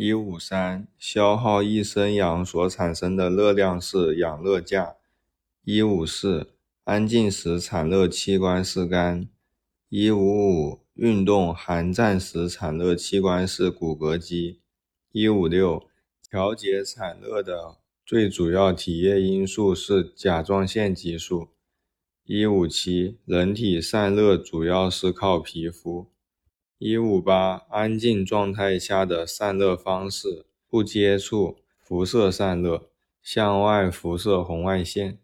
一五三，消耗一升氧所产生的热量是氧热价。一五四，安静时产热器官是肝。一五五，运动寒战时产热器官是骨骼肌。一五六，调节产热的最主要体液因素是甲状腺激素。一五七，人体散热主要是靠皮肤。一五八，安静状态下的散热方式，不接触辐射散热，向外辐射红外线。